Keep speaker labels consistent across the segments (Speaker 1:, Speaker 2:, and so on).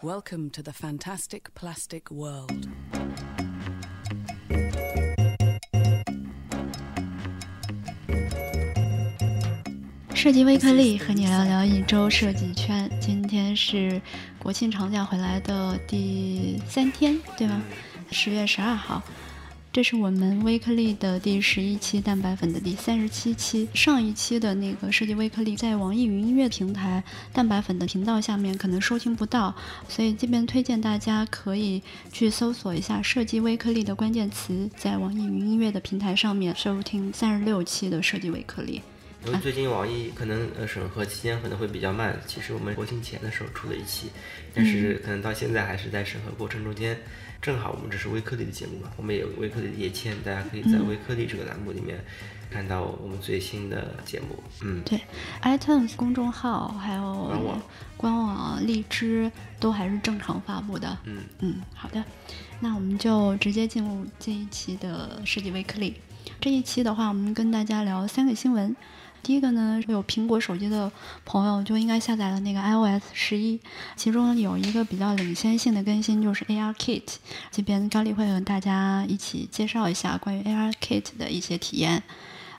Speaker 1: Welcome to the fantastic plastic world.
Speaker 2: 设计微颗粒和你聊聊一周设计圈。今天是国庆长假回来的第三天，对吗？十月十二号。这是我们微颗粒的第十一期，蛋白粉的第三十七期。上一期的那个设计微颗粒在网易云音乐平台蛋白粉的频道下面可能收听不到，所以这边推荐大家可以去搜索一下设计微颗粒的关键词，在网易云音乐的平台上面收听三十六期的设计微颗粒。
Speaker 3: 因为最近网易可能呃审核期间可能会比较慢，其实我们国庆前的时候出了一期，但是可能到现在还是在审核过程中间。正好我们这是微颗粒的节目嘛，我们有微颗粒的页签，大家可以在微颗粒这个栏目里面看到我们最新的节目。嗯，
Speaker 2: 对，iTunes 公众号还有
Speaker 3: 官网、
Speaker 2: 官网、荔枝都还是正常发布的。
Speaker 3: 嗯
Speaker 2: 嗯，好的，那我们就直接进入这一期的设计微颗粒。这一期的话，我们跟大家聊三个新闻。第一个呢，有苹果手机的朋友就应该下载了那个 iOS 十一，其中有一个比较领先性的更新就是 ARKit，这边高丽会和大家一起介绍一下关于 ARKit 的一些体验。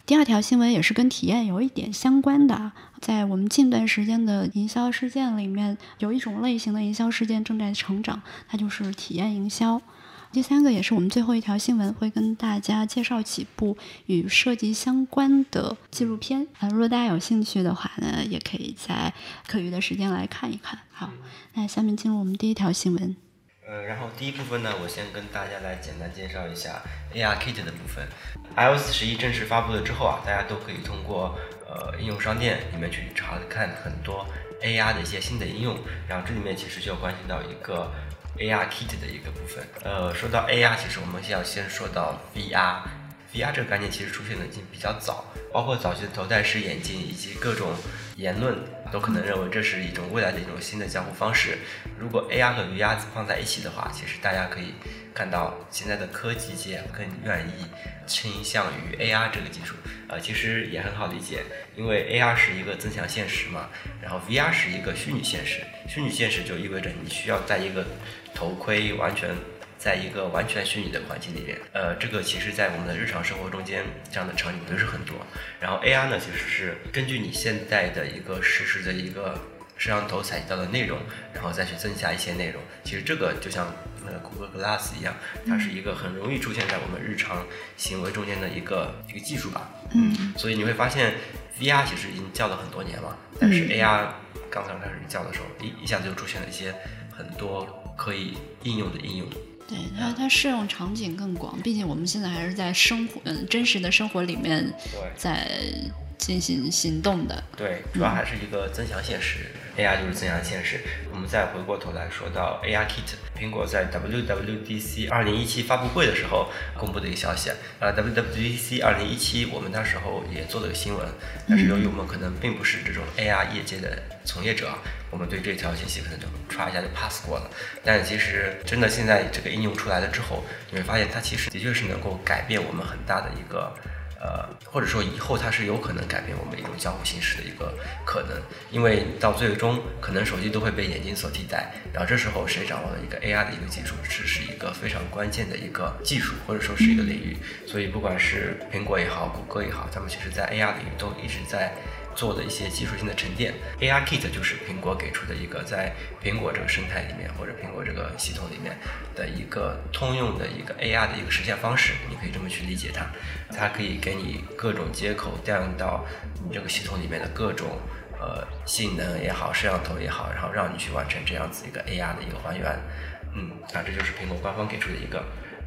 Speaker 2: 第二条新闻也是跟体验有一点相关的，在我们近段时间的营销事件里面，有一种类型的营销事件正在成长，它就是体验营销。第三个也是我们最后一条新闻，会跟大家介绍几部与设计相关的纪录片啊。如果大家有兴趣的话呢，也可以在课余的时间来看一看。好，那下面进入我们第一条新闻。
Speaker 3: 呃，然后第一部分呢，我先跟大家来简单介绍一下 ARKit 的部分。iOS 十一正式发布了之后啊，大家都可以通过呃应用商店里面去查看很多 AR 的一些新的应用。然后这里面其实就关系到一个。ARKit 的一个部分，呃，说到 AR，其实我们要先说到 VR。VR 这个概念其实出现的已经比较早，包括早期的头戴式眼镜以及各种言论都可能认为这是一种未来的一种新的交互方式。如果 AR 和 VR 放在一起的话，其实大家可以看到现在的科技界更愿意倾向于 AR 这个技术。呃，其实也很好理解，因为 AR 是一个增强现实嘛，然后 VR 是一个虚拟现实。虚拟现实就意味着你需要在一个头盔，完全。在一个完全虚拟的环境里面，呃，这个其实，在我们的日常生活中间，这样的场景不是很多。然后 AR 呢，其实是根据你现在的一个实时的一个摄像头采集到的内容，然后再去增加一些内容。其实这个就像那个谷歌 Glass 一样，它是一个很容易出现在我们日常行为中间的一个一个技术吧。
Speaker 2: 嗯。
Speaker 3: 所以你会发现，VR 其实已经叫了很多年了，但是 AR 刚刚开始叫的时候，一一下子就出现了一些很多可以应用的应用。
Speaker 2: 对它，它适用场景更广，毕竟我们现在还是在生活，嗯，真实的生活里面，在进行行动的。
Speaker 3: 对，主要还是一个增强现实 A I 就是增强现实。我们再回过头来说到 ARKit，苹果在 WWDC 2017发布会的时候公布的一个消息，呃，WWDC 2017我们那时候也做了个新闻，但是由于我们可能并不是这种 AR 业界的从业者。我们对这条信息可能就刷一下就 pass 过了，但其实真的现在这个应用出来了之后，你会发现它其实的确是能够改变我们很大的一个，呃，或者说以后它是有可能改变我们一种交互形式的一个可能，因为到最终可能手机都会被眼睛所替代，然后这时候谁掌握了一个 AR 的一个技术，这是一个非常关键的一个技术或者说是一个领域，所以不管是苹果也好，谷歌也好，他们其实在 AR 领域都一直在。做的一些技术性的沉淀，ARKit 就是苹果给出的一个在苹果这个生态里面或者苹果这个系统里面的一个通用的一个 AR 的一个实现方式，你可以这么去理解它。它可以给你各种接口调用到你这个系统里面的各种呃性能也好，摄像头也好，然后让你去完成这样子一个 AR 的一个还原。嗯，啊，这就是苹果官方给出的一个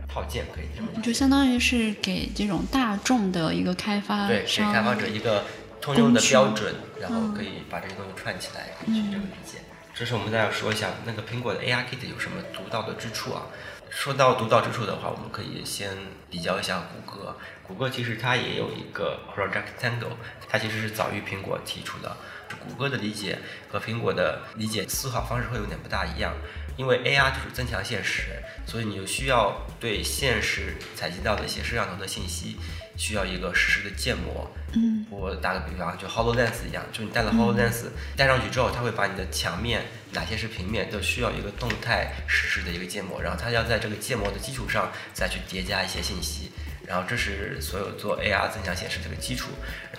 Speaker 3: 套件，可以这么
Speaker 2: 就相当于是给这种大众的一个开发
Speaker 3: 对，给开发者一个。通用的标准，然后可以把这些东西串起来，去这么理解。这是我们再要说一下那个苹果的 ARKit 有什么独到的之处啊？说到独到之处的话，我们可以先比较一下谷歌。谷歌其实它也有一个 Project Tango，它其实是早于苹果提出的。谷歌的理解和苹果的理解思考方式会有点不大一样。因为 AR 就是增强现实，所以你就需要对现实采集到的一些摄像头的信息，需要一个实时的建模。
Speaker 2: 嗯
Speaker 3: 我打个比方，就 HoloLens 一样，就你戴了 HoloLens 戴上去之后，它会把你的墙面哪些是平面，都需要一个动态实时的一个建模，然后它要在这个建模的基础上再去叠加一些信息，然后这是所有做 AR 增强显示这个基础。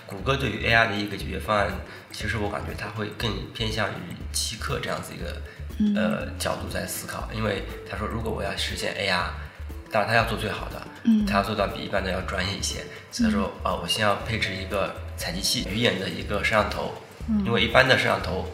Speaker 3: 谷歌对于 AR 的一个解决方案，其实我感觉它会更偏向于极客这样子一个呃角度在思考，因为他说如果我要实现 AR，当然他要做最好的，
Speaker 2: 嗯。
Speaker 3: 他要做到比一般的要专业一些。所以他说啊、我先要配置一个采集器，鱼眼的一个摄像头，因为一般的摄像头，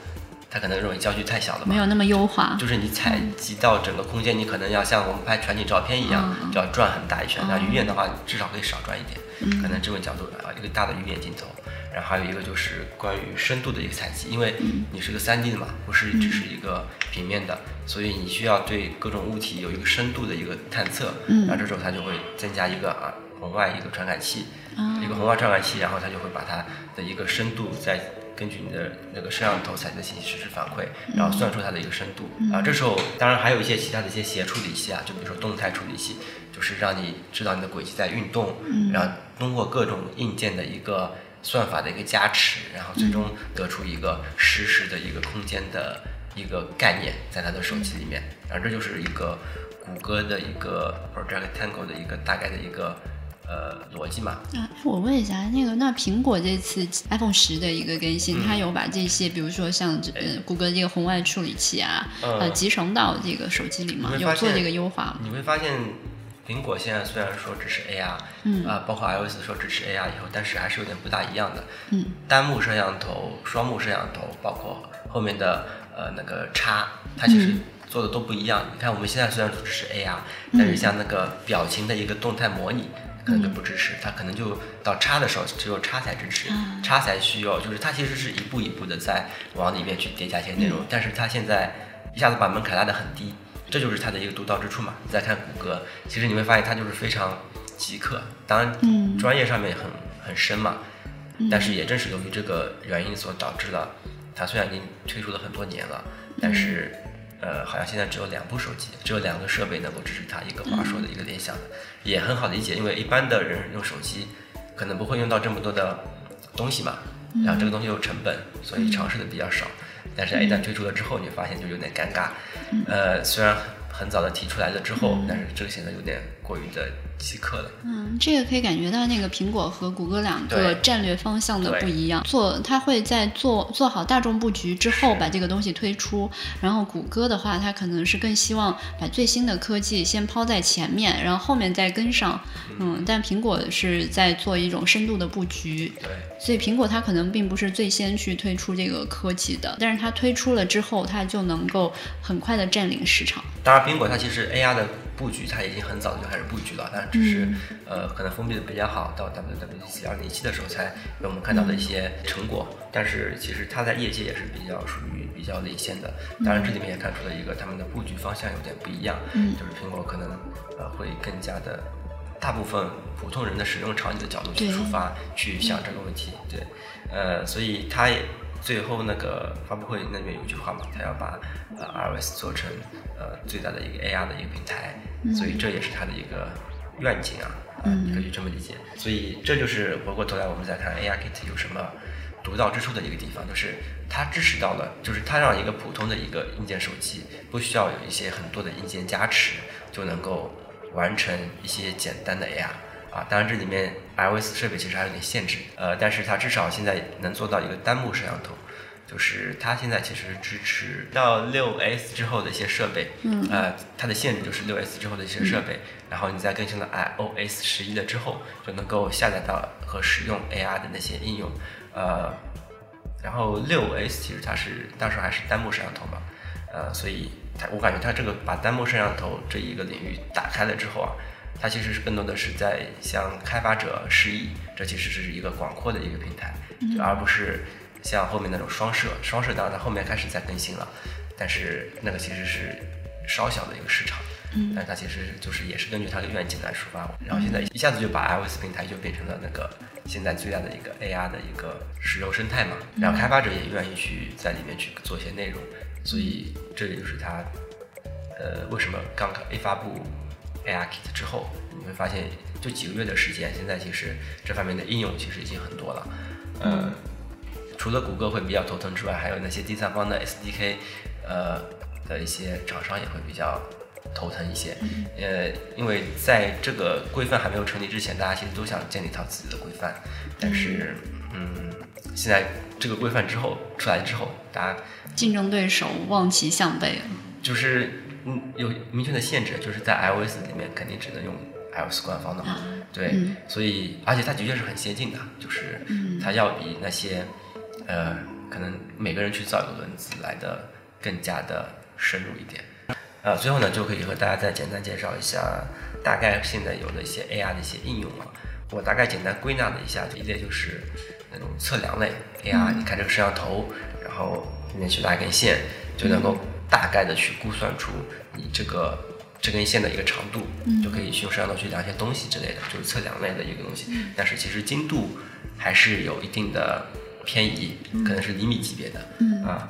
Speaker 3: 它可能认为焦距太小了嘛，
Speaker 2: 没有那么优化。
Speaker 3: 就是你采集到整个空间，你可能要像我们拍全景照片一样，
Speaker 2: 嗯
Speaker 3: 就要转很大一圈。那
Speaker 2: 嗯
Speaker 3: 鱼眼的话，至少可以少转一点，
Speaker 2: 嗯
Speaker 3: 可能这种角度啊，一个大的鱼眼镜头。然后还有一个就是关于深度的一个采集，因为
Speaker 2: 嗯
Speaker 3: 你是个 3D 的嘛，不是只是一个平面的，所以你需要对各种物体有一个深度的一个探测。
Speaker 2: 嗯
Speaker 3: 然后这时候它就会增加一个啊红外一个传感器，
Speaker 2: 啊
Speaker 3: 一个红外传感器，然后它就会把它的一个深度再根据你的那个摄像头采集的信息实时反馈，然后算出它的一个深度。啊，这时候当然还有一些其他的一些协处理器啊，就比如说动态处理器，就是让你知道你的轨迹在运动，然后通过各种硬件的一个算法的一个加持，然后最终得出一个实时的一个空间的一个概念在它的手机里面。然后这就是一个谷歌的一个 Project Tango 的一个大概的一个呃逻辑嘛。
Speaker 2: 啊，我问一下，那个那苹果这次 iPhone 十的一个更新，
Speaker 3: 嗯
Speaker 2: 它有把这些，比如说像这呃谷歌这个红外处理器啊，
Speaker 3: 嗯
Speaker 2: 呃集成到这个手机里吗？有做这个优化吗？
Speaker 3: 你会发现，苹果现在虽然说支持 AR，
Speaker 2: 嗯
Speaker 3: 啊、包括 iOS 说支持 AR 以后，但是还是有点不大一样的。
Speaker 2: 嗯
Speaker 3: 单目摄像头、双目摄像头，包括后面的呃那个叉，它其实
Speaker 2: 嗯
Speaker 3: 做的都不一样。你看我们现在虽然说支持 AR，但是像那个表情的一个动态模拟。可能就不支持，它可能就到叉的时候，只有叉才支持，
Speaker 2: 啊
Speaker 3: 叉才需要，就是它其实是一步一步的在往里面去叠加一些内容，但是它现在一下子把门槛拉得很低，这就是它的一个独到之处嘛。你再看谷歌，其实你会发现它就是非常极客，当然
Speaker 2: 嗯。
Speaker 3: 专业上面很很深嘛，但是也正是由于这个原因所导致了，它虽然已经推出了很多年了，但是呃，好像现在只有两部手机，只有两个设备能够支持它，一个华硕的，一个联想的，也很好理解，因为一般的人用手机可能不会用到这么多的东西嘛，然后这个东西又成本，所以尝试的比较少。但是一旦推出了之后，你发现就有点尴尬。呃，虽然很早的提出来了之后，但是这个显得有点过于的稀客的。
Speaker 2: 嗯，这个可以感觉到那个苹果和谷歌两个战略方向的不一样。做它会在做做好大众布局之后把这个东西推出，然后谷歌的话，它可能是更希望把最新的科技先抛在前面，然后后面再跟上。嗯，但苹果是在做一种深度的布局。
Speaker 3: 对，
Speaker 2: 所以苹果它可能并不是最先去推出这个科技的，但是它推出了之后，它就能够很快的占领市场。
Speaker 3: 当然，苹果它其实 AR 的布局它已经很早就开始布局了，但只是、
Speaker 2: 嗯
Speaker 3: 呃可能封闭的比较好，到 WWDC 二零一七的时候才有我们看到的一些成果。但是其实它在业界也是比较属于比较领先的。当然，这里面也看出了一个他们的布局方向有点不一样，
Speaker 2: 嗯
Speaker 3: 就是苹果可能呃会更加的。大部分普通人的使用场景的角度去出发，去想这个问题，对，呃，所以它也最后那个发布会那边有一句话嘛，他要把呃 iOS 做成呃最大的一个 AR 的一个平台，所以这也是他的一个愿景啊，嗯、你可以这么理解。所以这就是回过头来我们再看 ARKit 有什么独到之处的一个地方，就是它支持到了，就是它让一个普通的一个硬件手机不需要有一些很多的硬件加持，就能够完成一些简单的 AR。啊，当然这里面 iOS 设备其实还有点限制，呃，但是它至少现在能做到一个单目摄像头，就是它现在其实支持到六 S 之后的一些设备，
Speaker 2: 嗯。
Speaker 3: 呃，它的限制就是六 S 之后的一些设备，然后你在更新了 iOS 十一了之后，就能够下载到和使用 AR 的那些应用，呃，然后六 S 其实它是当时还是单目摄像头嘛，呃，所以它我感觉它这个把单目摄像头这一个领域打开了之后啊，它其实是更多的是在向开发者示意，这其实是一个广阔的一个平台，就而不是像后面那种双摄，双摄当然它后面开始在更新了，但是那个其实是稍小的一个市场。
Speaker 2: 嗯。
Speaker 3: 但它其实就是也是根据它的愿景来出发，然后现在一下子就把 iOS 平台就变成了那个现在最大的一个 AR 的一个石油生态嘛，然后开发者也愿意去在里面去做一些内容，所以这也就是它呃，为什么刚刚一发布 ARKit 之后，你会发现就几个月的时间，现在其实这方面的应用其实已经很多了。呃，除了谷歌会比较头疼之外，还有那些第三方的 SDK，呃的一些厂商也会比较头疼一些。呃，因为在这个规范还没有成立之前，大家其实都想建立一套自己的规范，但是嗯，现在这个规范之后出来之后，大家
Speaker 2: 竞争对手望其项背了。
Speaker 3: 就是嗯。有明确的限制，就是在 iOS 里面肯定只能用 iOS 官方的嘛，对，所以而且它的确是很先进的，就是它要比那些呃可能每个人去造一个轮子来的更加的深入一点。呃，最后呢就可以和大家再简单介绍一下，大概现在有的一些 AR 的一些应用了，我大概简单归纳了一下，一类就是那种测量类 AR，你看这个摄像头，然后里面去拉一根线就能够。大概的去估算出你这个这根线的一个长度，就可以去用摄像头去量一些东西之类的，就是测量类的一个东西。但是其实精度还是有一定的偏移，可能是厘米级别的啊。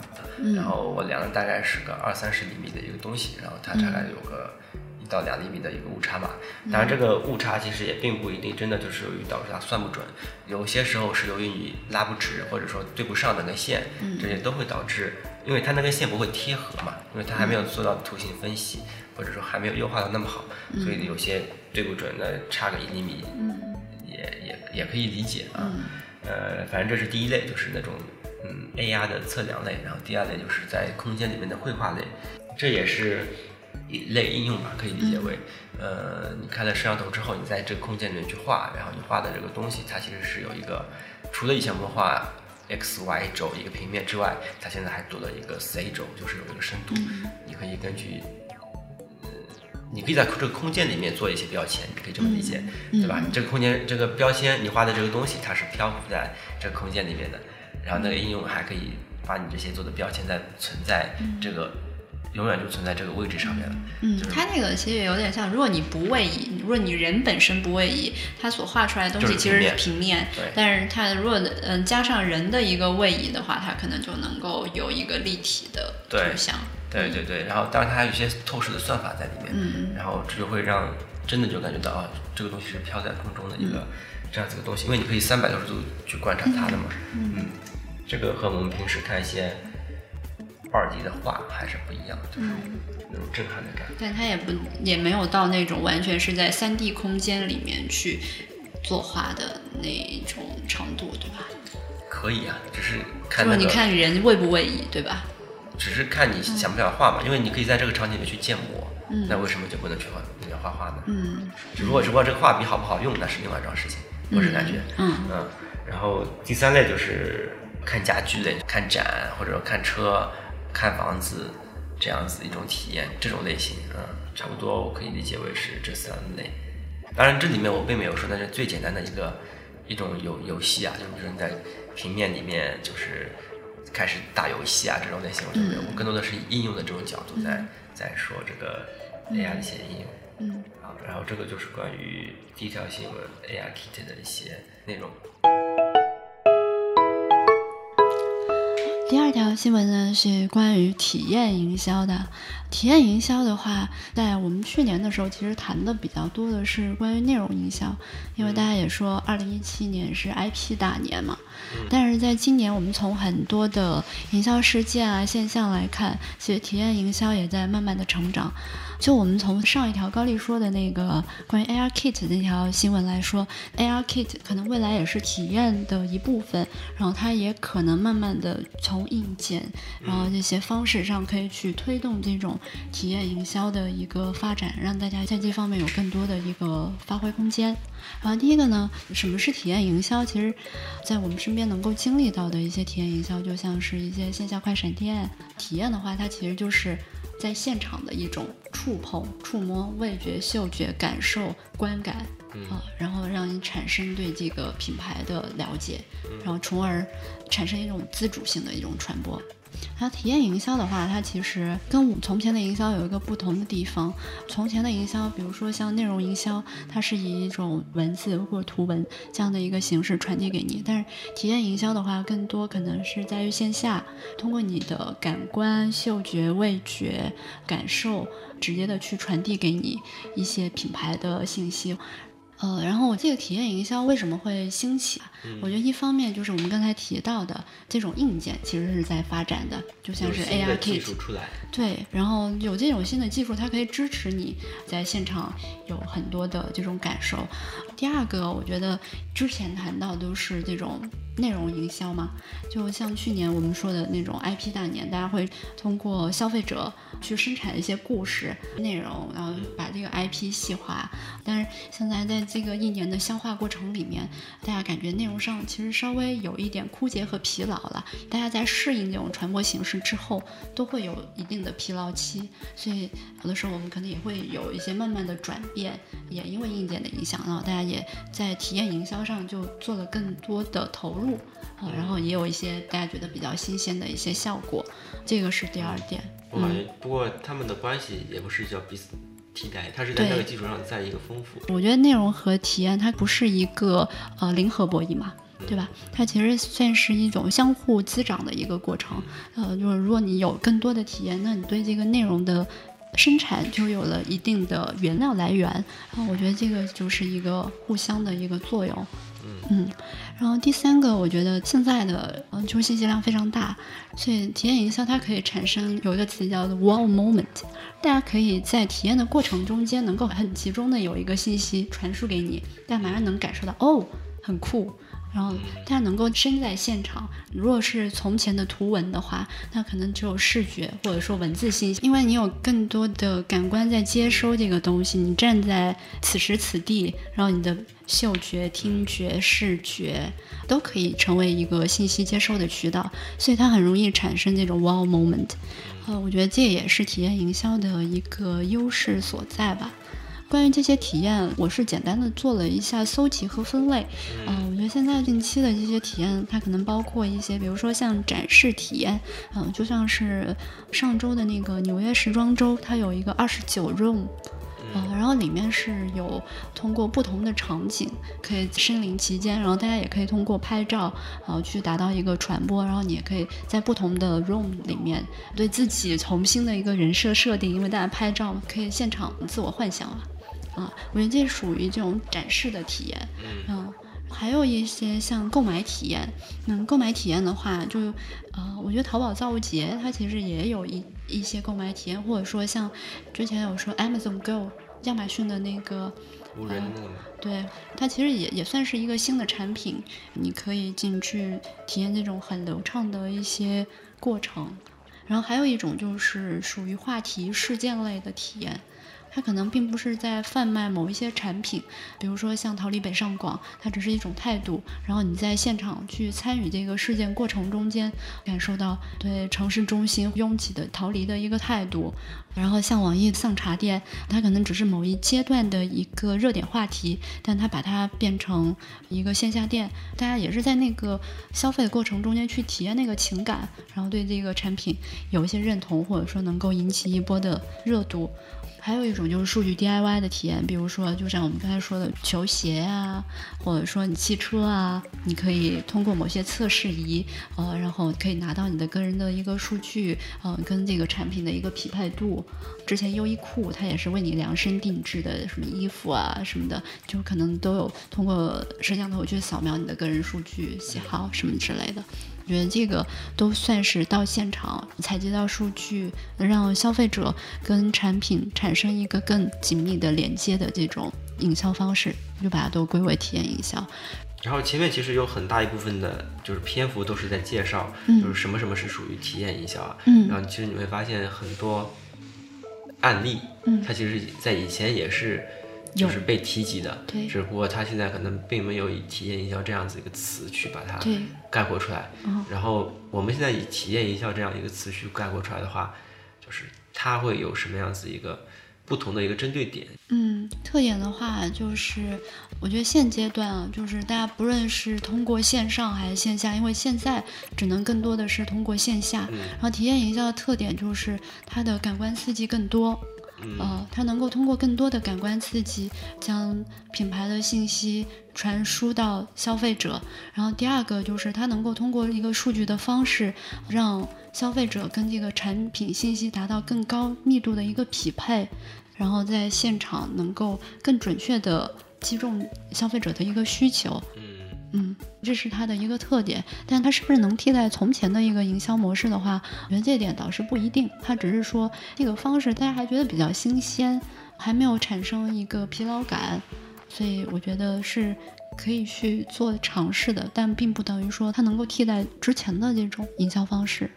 Speaker 3: 然后我量了大概是个二三十厘米的一个东西，然后它大概有个一。到两厘米的一个误差吧，当然这个误差其实也并不一定真的就是由于导致它算不准，有些时候是由于你拉不直或者说对不上那根线，这些都会导致，因为它那根线不会贴合嘛，因为它还没有做到图形分析，或者说还没有优化的那么好，所以有些对不准的差个一厘米，也也也可以理解啊，呃，反正这是第一类，就是那种嗯 AR 的测量类，然后第二类就是在空间里面的绘画类，这也是。一类应用吧，可以理解为，呃，你开了摄像头之后，你在这个空间里面去画，然后你画的这个东西，它其实是有一个，除了以前我们画 x y 轴一个平面之外，它现在还多了一个 z 轴，就是有一个深度，你可以根据，呃，你可以在这个空间里面做一些标签，你可以这么理解，对吧？你这个空间这个标签，你画的这个东西，它是漂浮在这个空间里面的，然后那个应用还可以把你这些做的标签再存在这个。永远就存在这个位置上面了。
Speaker 2: 嗯，它那个其实有点像，如果你不位移，如果你人本身不位移，它所画出来的东西其实是平面。
Speaker 3: 对。
Speaker 2: 但是它如果嗯加上人的一个位移的话，它可能就能够有一个立体的图像。
Speaker 3: 对对对。然后当然它还有一些透视的算法在里面。嗯然后这就会让真的就感觉到啊，这个东西是飘在空中的一个这样子的东西，因为你可以三百六十度去观察它的嘛。嗯。这个和我们平时看一些。二 D 的画还是不一样，就是那种震撼的感觉。
Speaker 2: 但它也不也没有到那种完全是在三 D 空间里面去作画的那种程度，对吧？
Speaker 3: 可以啊，只是看那
Speaker 2: 个。你看人位不位移，对吧？
Speaker 3: 只是看你想不想画嘛，因为你可以在这个场景里去建模。嗯。那为什么就不能去画里面画画呢？嗯。只不过只不过这个画笔好不好用，那是另外一桩事情，我是感觉。嗯。嗯。然后第三类就是看家具类，看展或者说看车。看房子这样子一种体验，这种类型，嗯，差不多我可以理解为是这三类。当然，这里面我并没有说那是最简单的一个一种游游戏啊，就是说你在平面里面就是开始打游戏啊这种类型我就没有，我更多的是应用的这种角度在在说这个 AI 的一些应用。嗯，好，然后这个就是关于第一条新闻 AI Kit 的一些内容。
Speaker 2: 第二条新闻呢是关于体验营销的。体验营销的话，在我们去年的时候，其实谈的比较多的是关于内容营销，因为大家也说，二零一七年是 IP 大年嘛。但是在今年，我们从很多的营销事件啊现象来看，其实体验营销也在慢慢的成长。就我们从上一条高丽说的那个关于 AR Kit 那条新闻来说，AR Kit 可能未来也是体验的一部分，然后它也可能慢慢的从硬件，然后这些方式上可以去推动这种体验营销的一个发展，让大家在这方面有更多的一个发挥空间。然后第一个呢，什么是体验营销？其实，在我们身边能够经历到的一些体验营销，就像是一些线下快闪店。体验的话，它其实就是。在现场的一种触碰、触摸、味觉、嗅觉感受、观感啊，然后让你产生对这个品牌的了解，然后从而产生一种自主性的一种传播。它体验营销的话，它其实跟我从前的营销有一个不同的地方。从前的营销，比如说像内容营销，它是以一种文字或图文这样的一个形式传递给你；但是体验营销的话，更多可能是在于线下，通过你的感官、嗅觉、味觉、感受，直接的去传递给你一些品牌的信息。呃，然后我这个体验营销为什么会兴起啊？我觉得一方面就是我们刚才提到的这种硬件其实是在发展的，就像是 AR
Speaker 3: 技术出来，
Speaker 2: 对，然后有这种新的技术，它可以支持你在现场有很多的这种感受。第二个，我觉得之前谈到都是这种内容营销嘛，就像去年我们说的那种 IP 大年，大家会通过消费者去生产一些故事内容，然后把这个 IP 细化。但是现在在这个一年的消化过程里面，大家感觉内容上其实稍微有一点枯竭和疲劳了。大家在适应这种传播形式之后，都会有一定的疲劳期，所以有的时候我们可能也会有一些慢慢的转变。也因为硬件的影响，然后大家也在体验营销上就做了更多的投入啊，然后也有一些大家觉得比较新鲜的一些效果。这个是第二点。
Speaker 3: 我感觉，不过他们的关系也不是叫彼此。替代，它是在这个基础上再一个丰富。
Speaker 2: 我觉得内容和体验它不是一个呃零和博弈嘛，对吧？它其实算是一种相互滋长的一个过程。呃，就是如果你有更多的体验，那你对这个内容的生产就有了一定的原料来源。然后，我觉得这个就是一个互相的一个作用。嗯，然后第三个，我觉得现在的嗯，就是信息量非常大，所以体验营销它可以产生有一个词叫做 “one moment，大家可以在体验的过程中间能够很集中的有一个信息传输给你，但马上能感受到哦，很酷。然后大家能够身在现场。如果是从前的图文的话，那可能只有视觉或者说文字信息，因为你有更多的感官在接收这个东西。你站在此时此地，然后你的嗅觉、听觉、视觉都可以成为一个信息接收的渠道，所以它很容易产生这种 wow moment。呃，我觉得这也是体验营销的一个优势所在吧。关于这些体验，我是简单的做了一下搜集和分类。嗯，我觉得现在近期的这些体验，它可能包括一些，比如说像展示体验，嗯，就像是上周的那个纽约时装周，它有一个二十九 room，嗯，然后里面是有通过不同的场景可以身临其间，然后大家也可以通过拍照，然后去达到一个传播，然后你也可以在不同的 room 里面对自己重新的一个人设设定，因为大家拍照可以现场自我幻想啊。啊，我觉得这属于这种展示的体验，嗯，还有一些像购买体验，嗯，购买体验的话，就，呃，我觉得淘宝造物节它其实也有一一些购买体验，或者说像之前有说 Amazon Go 亚马逊的那个
Speaker 3: 无人那个，
Speaker 2: 对，它其实也也算是一个新的产品，你可以进去体验那种很流畅的一些过程，然后还有一种就是属于话题事件类的体验。它可能并不是在贩卖某一些产品，比如说像逃离北上广，它只是一种态度。然后你在现场去参与这个事件过程中间，感受到对城市中心拥挤的逃离的一个态度。然后像网易丧茶店，它可能只是某一阶段的一个热点话题，但它把它变成一个线下店，大家也是在那个消费的过程中间去体验那个情感，然后对这个产品有一些认同，或者说能够引起一波的热度。还有一种就是数据 DIY 的体验，比如说，就像我们刚才说的球鞋啊，或者说你汽车啊，你可以通过某些测试仪，呃，然后可以拿到你的个人的一个数据，呃，跟这个产品的一个匹配度。之前优衣库它也是为你量身定制的什么衣服啊什么的，就可能都有通过摄像头去扫描你的个人数据、喜好什么之类的。觉得这个都算是到现场采集到数据，让消费者跟产品产生一个更紧密的连接的这种营销方式，就把它都归为体验营销。
Speaker 3: 然后前面其实有很大一部分的就是篇幅都是在介绍，就是什么什么是属于体验营销啊。嗯，然后其实你会发现很多案例，嗯，它其实在以前也是。就是被提及的，
Speaker 2: 对，
Speaker 3: 只不过他现在可能并没有以体验营销这样子一个词去把它概括出来。然后我们现在以体验营销这样一个词去概括出来的话，就是它会有什么样子一个不同的一个针对点。
Speaker 2: 嗯，特点的话就是，我觉得现阶段啊，就是大家不论是通过线上还是线下，因为现在只能更多的是通过线下，
Speaker 3: 嗯
Speaker 2: 然后体验营销的特点就是它的感官刺激更多。呃，它能够通过更多的感官刺激，将品牌的信息传输到消费者。然后第二个就是它能够通过一个数据的方式，让消费者跟这个产品信息达到更高密度的一个匹配，然后在现场能够更准确的击中消费者的一个需求。
Speaker 3: 嗯
Speaker 2: 嗯，这是它的一个特点，但它是不是能替代从前的一个营销模式的话，我觉得这点倒是不一定。它只是说这个方式大家还觉得比较新鲜，还没有产生一个疲劳感，所以我觉得是可以去做尝试的，但并不等于说它能够替代之前的这种营销方式。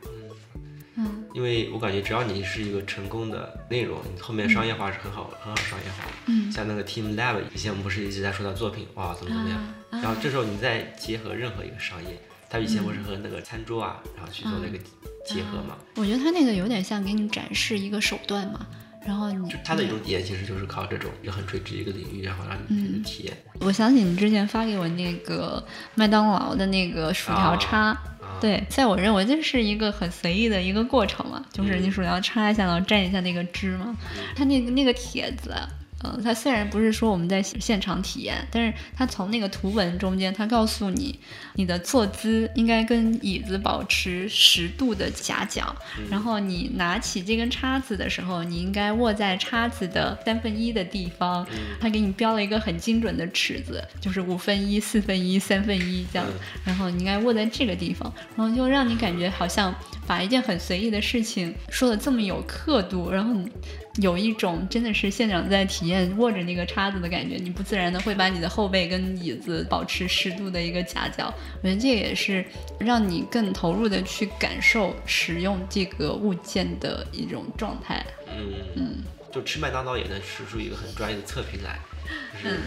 Speaker 2: 嗯。
Speaker 3: 因为我感觉只要你是一个成功的内容，你后面商业化是很好、很好商业化。的。
Speaker 2: 嗯。
Speaker 3: 像那个 Team Lab，以前我们不是一直在说到作品，哇，怎么怎么样，
Speaker 2: 啊。
Speaker 3: 然后这时候你再结合任何一个商业，他以前不是和那个餐桌啊，然后去做那个结合嘛，
Speaker 2: 我觉得它那个有点像给你展示一个手段嘛，然后你
Speaker 3: 就它的一种体验其实就是靠这种一个很垂直一个领域，然后让你去体验。
Speaker 2: 我想起你之前发给我那个麦当劳的那个薯条叉，
Speaker 3: 啊
Speaker 2: 对，在我认为这是一个很随意的一个过程嘛，就是你薯条插一下，然后蘸一下那个汁嘛。它那个那个帖子，嗯、它虽然不是说我们在现场体验，但是它从那个图文中间，它告诉你你的坐姿应该跟椅子保持十度的夹角，然后你拿起这根叉子的时候，你应该握在叉子的三分一的地方。它给你标了一个很精准的尺子，就是五分一、四分一、三分一这样，
Speaker 3: 嗯
Speaker 2: 然后你应该握在这个地方，然后就让你感觉好像把一件很随意的事情说的这么有刻度，然后你有一种真的是现场在体验握着那个叉子的感觉，你不自然的会把你的后背跟椅子保持十度的一个夹角，我觉得这也是让你更投入的去感受使用这个物件的一种状态。
Speaker 3: 嗯嗯，就吃麦当劳也能吃出一个很专业的测评来，就是、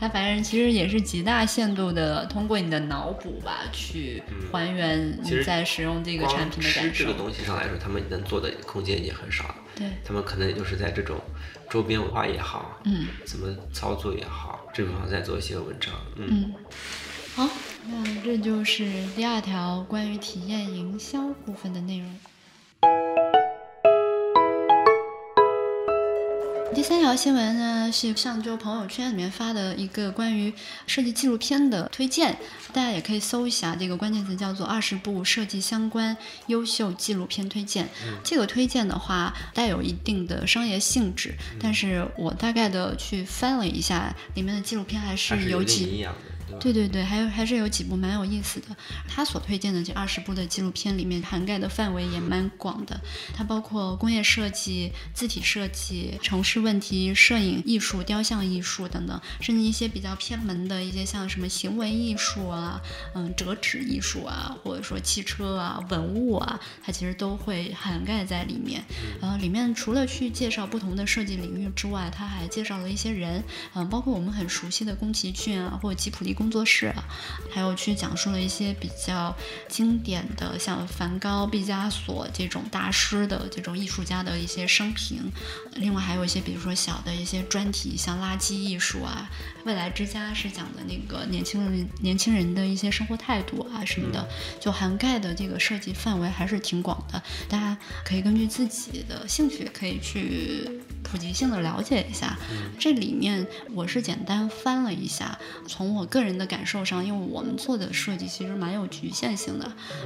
Speaker 2: 它反正其实也是极大限度的通过你的脑补吧，去还原你在使用这个产品的感受
Speaker 3: 吃这个。东西上来说，他们能做的空间已经很少了。
Speaker 2: 对，
Speaker 3: 他们可能也就是在这种周边文化也好，
Speaker 2: 嗯，
Speaker 3: 怎么操作也好，这个上在做一些文章，嗯
Speaker 2: 嗯，好，那这就是第二条关于体验营销部分的内容。第三条新闻呢是上周朋友圈里面发的一个关于设计纪录片的推荐，大家也可以搜一下这个关键词叫做“二十部设计相关优秀纪录片推荐”。这个推荐的话带有一定的商业性质，但是我大概的去翻了一下，里面的纪录片还
Speaker 3: 还是有
Speaker 2: 几
Speaker 3: 对？
Speaker 2: 对对对，还有还是有几部蛮有意思的。他所推荐的这二十部的纪录片里面，涵盖的范围也蛮广的。它包括工业设计、字体设计、城市问题、摄影艺术、雕像艺术等等，甚至一些比较偏门的一些像什么行为艺术啊、嗯折纸艺术啊，或者说汽车啊、文物啊，它其实都会涵盖在里面。呃，里面除了去介绍不同的设计领域之外，它还介绍了一些人，嗯、包括我们很熟悉的宫崎骏啊，或者吉普力工作室啊，还有去讲述了一些比较经典的，像梵高、毕加索这种大师的这种艺术家的一些生平。另外还有一些，比如说小的一些专题，像垃圾艺术啊，未来之家是讲的那个年轻人年轻人的一些生活态度啊什么的，就涵盖的这个设计范围还是挺广的。大家可以根据自己的兴趣，可以去普及性的了解一下。这里面我是简单翻了一下，从我个人的感受上，因为我们做的设计其实蛮有局限性的，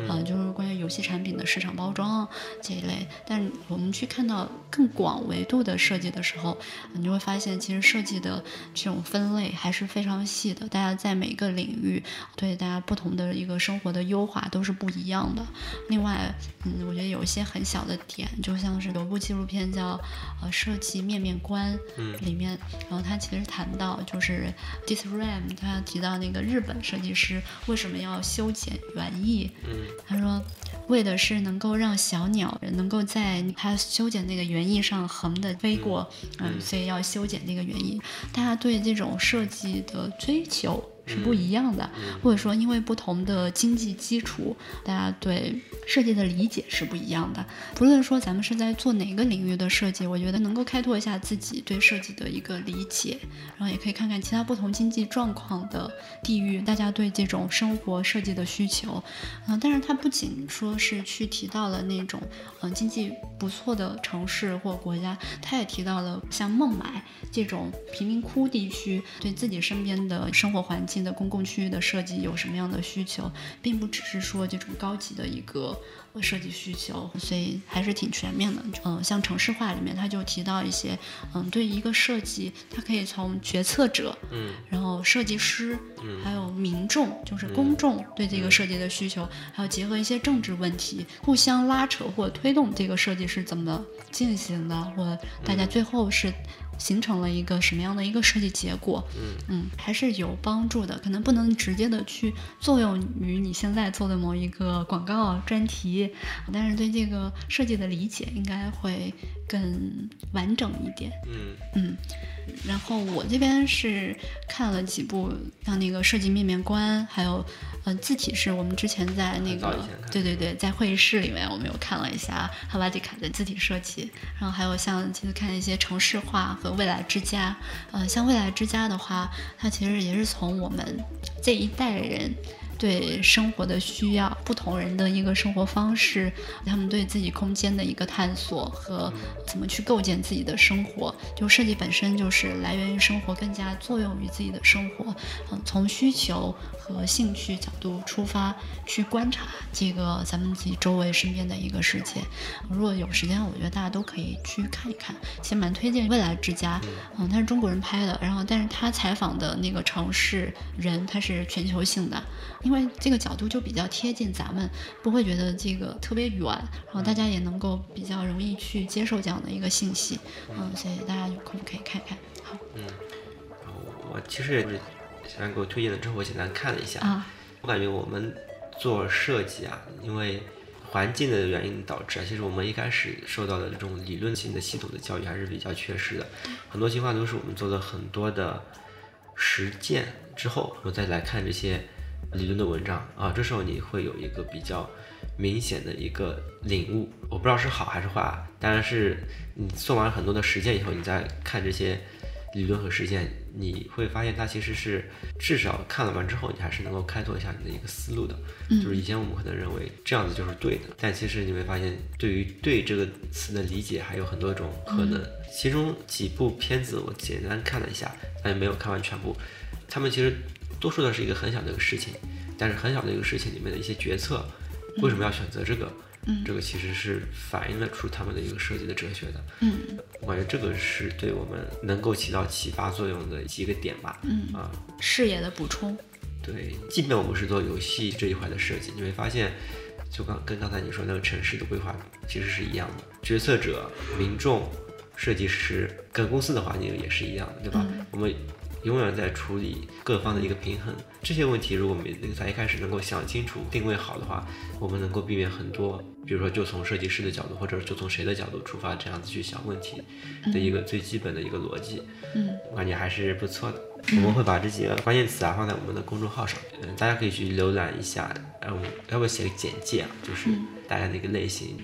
Speaker 2: 啊、就是关于游戏产品的市场包装这一类。但我们去看到更广维度的设计的时候，你就会发现，其实设计的这种分类还是非常细的。大家在每个领域对大家不同的一个生活的优化都是不一样的。另外，嗯，我觉得有一些很小的点，就像是有部纪录片叫呃《设计面面观》，
Speaker 3: 嗯
Speaker 2: 里面，然后他其实谈到就是 Disram，他提到那个日本设计师为什么要修剪园艺，
Speaker 3: 嗯
Speaker 2: 他说，为的是能够让小鸟能够在他修剪那个园艺上横的飞过，嗯，所以要修剪那个园艺。大家对这种设计的追求是不一样的，或者说因为不同的经济基础，大家对设计的理解是不一样的。不论说咱们是在做哪个领域的设计，我觉得能够开拓一下自己对设计的一个理解，然后也可以看看其他不同经济状况的地域，大家对这种生活设计的需求。嗯，但是它不仅说是去提到了那种嗯经济不错的城市或国家，它也提到了像孟买这种贫民窟地区，对自己身边的生活环境。新的公共区域的设计有什么样的需求，并不只是说这种高级的一个设计需求，所以还是挺全面的。嗯，像城市化里面，他就提到一些，嗯，对一个设计，它可以从决策者，
Speaker 3: 嗯，
Speaker 2: 然后设计师，
Speaker 3: 嗯，
Speaker 2: 还有民众，就是公众对这个设计的需求，还有结合一些政治问题，互相拉扯或推动这个设计是怎么进行的，或大家最后是。形成了一个什么样的一个设计结果？
Speaker 3: 嗯
Speaker 2: 嗯，还是有帮助的，可能不能直接的去作用于你现在做的某一个广告专题，但是对这个设计的理解应该会更完整一点。
Speaker 3: 嗯
Speaker 2: 嗯，然后我这边是看了几部，像那个设计面面观，还有。嗯，字体是我们之前在那个，对对对，在会议室里面我们有看了一下哈瓦迪卡的字体设计，然后还有像其实看一些城市化和未来之家，呃，像未来之家的话，它其实也是从我们这一代人。对生活的需要，不同人的一个生活方式，他们对自己空间的一个探索和怎么去构建自己的生活，就设计本身就是来源于生活，更加作用于自己的生活。嗯，从需求和兴趣角度出发去观察这个咱们自己周围身边的一个世界。如果有时间，我觉得大家都可以去看一看。其实蛮推荐《未来之家》，嗯，他是中国人拍的，然后但是他采访的那个城市人，他是全球性的。这个角度就比较贴近咱们，不会觉得这个特别远，然后大家也能够比较容易去接受这样的一个信息，嗯，所以大家有空可以看看。好，
Speaker 3: 嗯，我其实也是小然给我推荐了之后，我简单看了一下，
Speaker 2: 啊，
Speaker 3: 我感觉我们做设计啊，因为环境的原因导致啊，其实我们一开始受到的这种理论性的系统的教育还是比较缺失的，很多情况都是我们做了很多的实践之后，我再来看这些。理论的文章啊，这时候你会有一个比较明显的一个领悟，我不知道是好还是坏，啊当然是你做完很多的实践以后，你再看这些理论和实践，你会发现它其实是至少看了完之后，你还是能够开拓一下你的一个思路的。就是以前我们可能认为这样子就是对的，但其实你会发现，对于“对”这个词的理解还有很多种可能。其中几部片子我简单看了一下，但也没有看完全部，他们其实。多数的是一个很小的一个事情，但是很小的一个事情里面的一些决策，为什么要选择这个？
Speaker 2: 嗯，
Speaker 3: 这个其实是反映了出他们的一个设计的哲学的。
Speaker 2: 嗯，
Speaker 3: 我感觉这个是对我们能够起到启发作用的几个点吧。
Speaker 2: 嗯
Speaker 3: 啊，
Speaker 2: 视野的补充。
Speaker 3: 对，即便我们是做游戏这一块的设计，你会发现，就刚跟刚才你说那个城市的规划其实是一样的，决策者、民众、设计师跟公司的环境也是一样的，对吧？我们。永远在处理各方的一个平衡，这些问题如果我们在一开始能够想清楚、定位好的话，我们能够避免很多，比如说就从设计师的角度，或者就从谁的角度出发，这样子去想问题的一个最基本的一个逻辑，
Speaker 2: 嗯，
Speaker 3: 我感觉还是不错的。我们会把这几个关键词啊放在我们的公众号上，嗯，大家可以去浏览一下，嗯，要不要写个简介啊？就是大家的一个类型。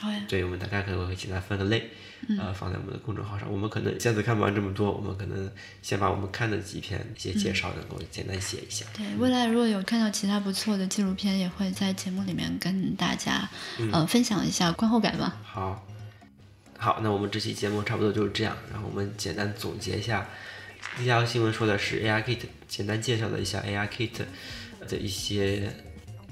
Speaker 2: 好呀。
Speaker 3: 对，我们大概可能会简单分个类。呃，放在我们的公众号上。我们可能下次看不完这么多，我们可能先把我们看的几篇一些介绍能够简单写一下。
Speaker 2: 对，未来如果有看到其他不错的纪录片，也会在节目里面跟大家呃分享一下观后感吧。
Speaker 3: 好，好，那我们这期节目差不多就是这样。然后我们简单总结一下，第一条新闻说的是 AI Kit，简单介绍了一下 AI Kit 的一些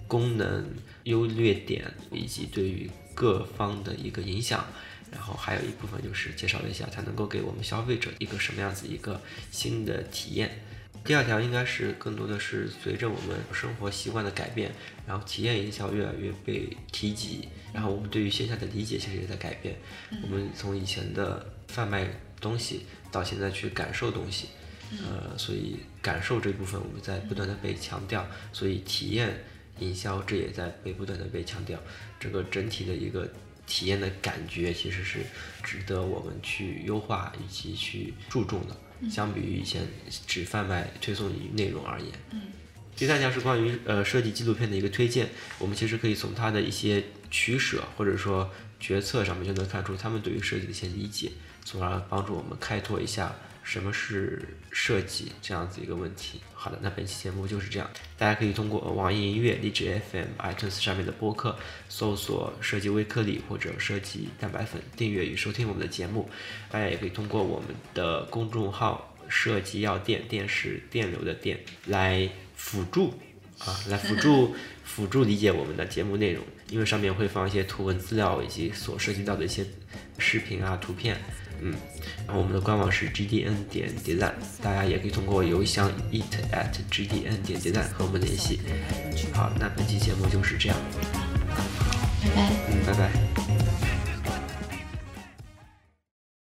Speaker 3: 功能、优劣点以及对于各方的一个影响。然后还有一部分就是介绍了一下它能够给我们消费者一个什么样子一个新的体验。第二条应该是更多的是随着我们生活习惯的改变，然后体验营销越来越被提及，然后我们对于线下的理解其实也在改变。我们从以前的贩卖东西到现在去感受东西，呃，所以感受这部分我们在不断的被强调，所以体验营销这也在被不断的被强调，这个整体的一个。体验的感觉其实是值得我们去优化以及去注重的。相比于以前只贩卖推送你内容而言。嗯第三条是关于呃设计纪录片的一个推荐，我们其实可以从它的一些取舍或者说决策上面就能看出他们对于设计的一些理解，从而帮助我们开拓一下什么是设计这样子一个问题。好的，那本期节目就是这样，大家可以通过网易音乐、荔枝 FM、iTunes 上面的播客搜索“设计微颗粒”或者“设计蛋白粉”，订阅与收听我们的节目。大家也可以通过我们的公众号“设计药店”，电视电流的电来。辅助啊，来辅助 辅助理解我们的节目内容，因为上面会放一些图文资料以及所涉及到的一些视频啊、图片，嗯，然后我们的官网是 gdn 点 design，大家也可以通过邮箱 eat at gdn 点 design 和我们联系。好，那本期节目就是这样，
Speaker 2: 拜拜，
Speaker 3: 嗯，拜拜。